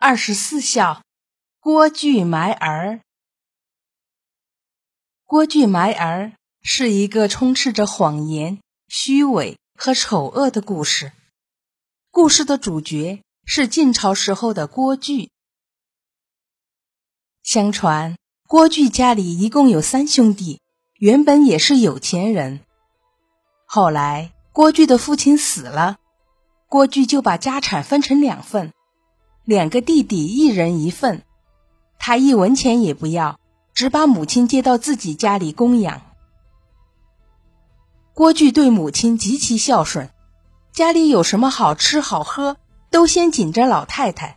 二十四孝，郭巨埋儿。郭巨埋儿是一个充斥着谎言、虚伪和丑恶的故事。故事的主角是晋朝时候的郭巨。相传，郭巨家里一共有三兄弟，原本也是有钱人。后来，郭巨的父亲死了，郭巨就把家产分成两份。两个弟弟一人一份，他一文钱也不要，只把母亲接到自己家里供养。郭巨对母亲极其孝顺，家里有什么好吃好喝，都先紧着老太太；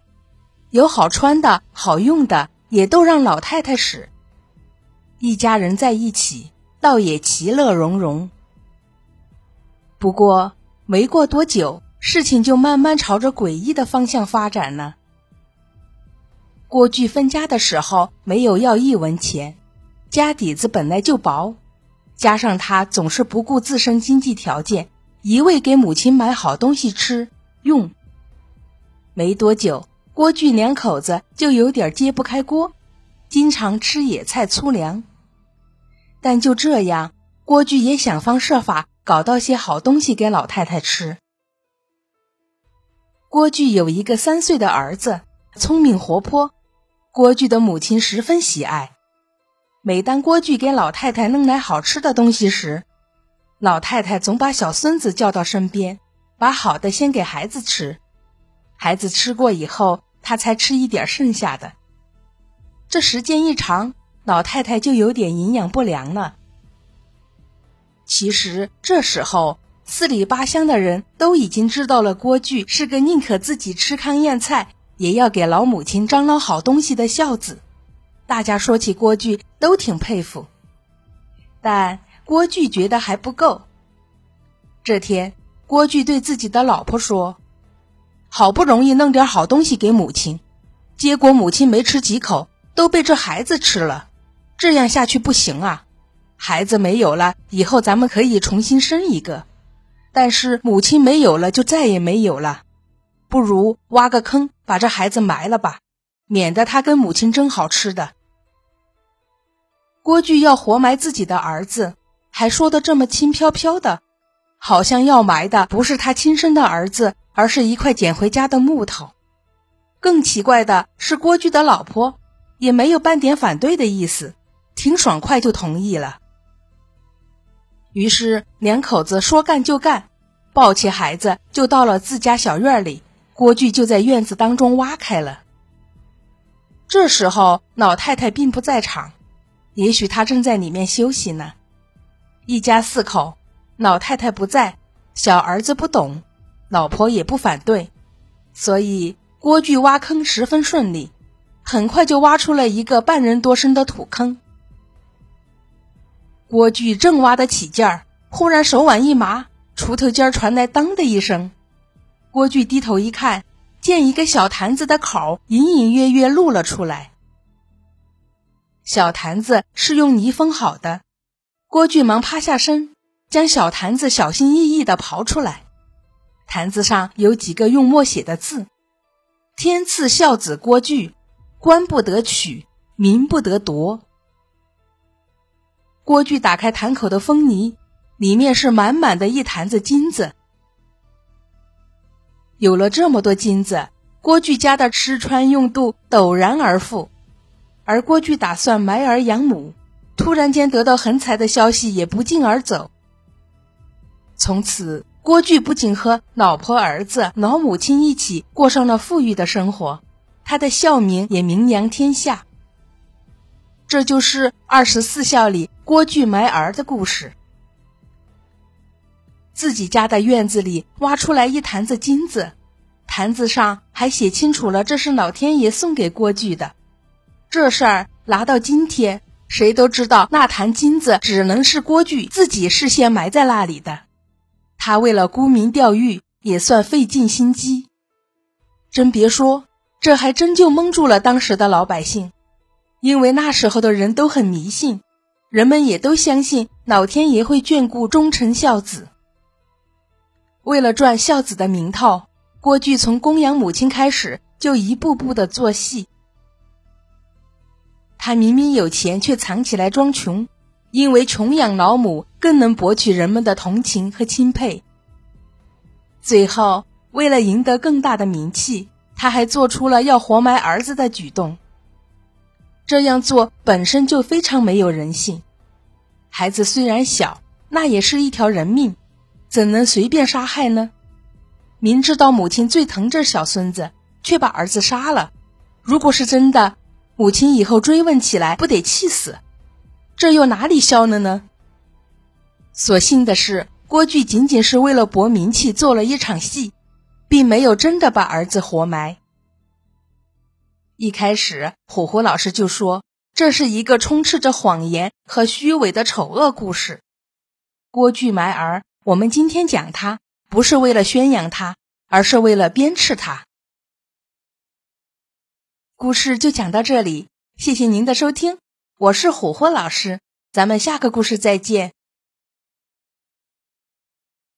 有好穿的好用的，也都让老太太使。一家人在一起，倒也其乐融融。不过没过多久，事情就慢慢朝着诡异的方向发展了。郭巨分家的时候没有要一文钱，家底子本来就薄，加上他总是不顾自身经济条件，一味给母亲买好东西吃用。没多久，郭巨两口子就有点揭不开锅，经常吃野菜粗粮。但就这样，郭巨也想方设法搞到些好东西给老太太吃。郭巨有一个三岁的儿子，聪明活泼。郭巨的母亲十分喜爱。每当郭巨给老太太弄来好吃的东西时，老太太总把小孙子叫到身边，把好的先给孩子吃。孩子吃过以后，他才吃一点剩下的。这时间一长，老太太就有点营养不良了。其实这时候，四里八乡的人都已经知道了郭巨是个宁可自己吃糠咽菜。也要给老母亲张罗好东西的孝子，大家说起郭巨都挺佩服，但郭巨觉得还不够。这天，郭巨对自己的老婆说：“好不容易弄点好东西给母亲，结果母亲没吃几口，都被这孩子吃了，这样下去不行啊！孩子没有了，以后咱们可以重新生一个，但是母亲没有了，就再也没有了。”不如挖个坑，把这孩子埋了吧，免得他跟母亲争好吃的。郭巨要活埋自己的儿子，还说的这么轻飘飘的，好像要埋的不是他亲生的儿子，而是一块捡回家的木头。更奇怪的是，郭巨的老婆也没有半点反对的意思，挺爽快就同意了。于是两口子说干就干，抱起孩子就到了自家小院里。郭巨就在院子当中挖开了。这时候老太太并不在场，也许她正在里面休息呢。一家四口，老太太不在，小儿子不懂，老婆也不反对，所以郭巨挖坑十分顺利，很快就挖出了一个半人多深的土坑。郭巨正挖得起劲儿，忽然手腕一麻，锄头尖传来“当”的一声。郭巨低头一看，见一个小坛子的口隐隐约约露了出来。小坛子是用泥封好的。郭巨忙趴下身，将小坛子小心翼翼的刨出来。坛子上有几个用墨写的字：“天赐孝子郭巨，官不得取，民不得夺。”郭巨打开坛口的封泥，里面是满满的一坛子金子。有了这么多金子，郭巨家的吃穿用度陡然而富。而郭巨打算埋儿养母，突然间得到横财的消息，也不胫而走。从此，郭巨不仅和老婆、儿子、老母亲一起过上了富裕的生活，他的孝名也名扬天下。这就是二十四孝里郭巨埋儿的故事。自己家的院子里挖出来一坛子金子，坛子上还写清楚了这是老天爷送给郭巨的。这事儿拿到今天，谁都知道那坛金子只能是郭巨自己事先埋在那里的。他为了沽名钓誉，也算费尽心机。真别说，这还真就蒙住了当时的老百姓，因为那时候的人都很迷信，人们也都相信老天爷会眷顾忠臣孝子。为了赚孝子的名头，郭巨从供养母亲开始，就一步步的做戏。他明明有钱，却藏起来装穷，因为穷养老母更能博取人们的同情和钦佩。最后，为了赢得更大的名气，他还做出了要活埋儿子的举动。这样做本身就非常没有人性。孩子虽然小，那也是一条人命，怎能随便杀害呢？明知道母亲最疼这小孙子，却把儿子杀了。如果是真的，母亲以后追问起来，不得气死？这又哪里消了呢？所幸的是，郭巨仅仅是为了博名气做了一场戏，并没有真的把儿子活埋。一开始，虎虎老师就说这是一个充斥着谎言和虚伪的丑恶故事。郭巨埋儿，我们今天讲它，不是为了宣扬它，而是为了鞭笞它。故事就讲到这里，谢谢您的收听，我是虎虎老师，咱们下个故事再见。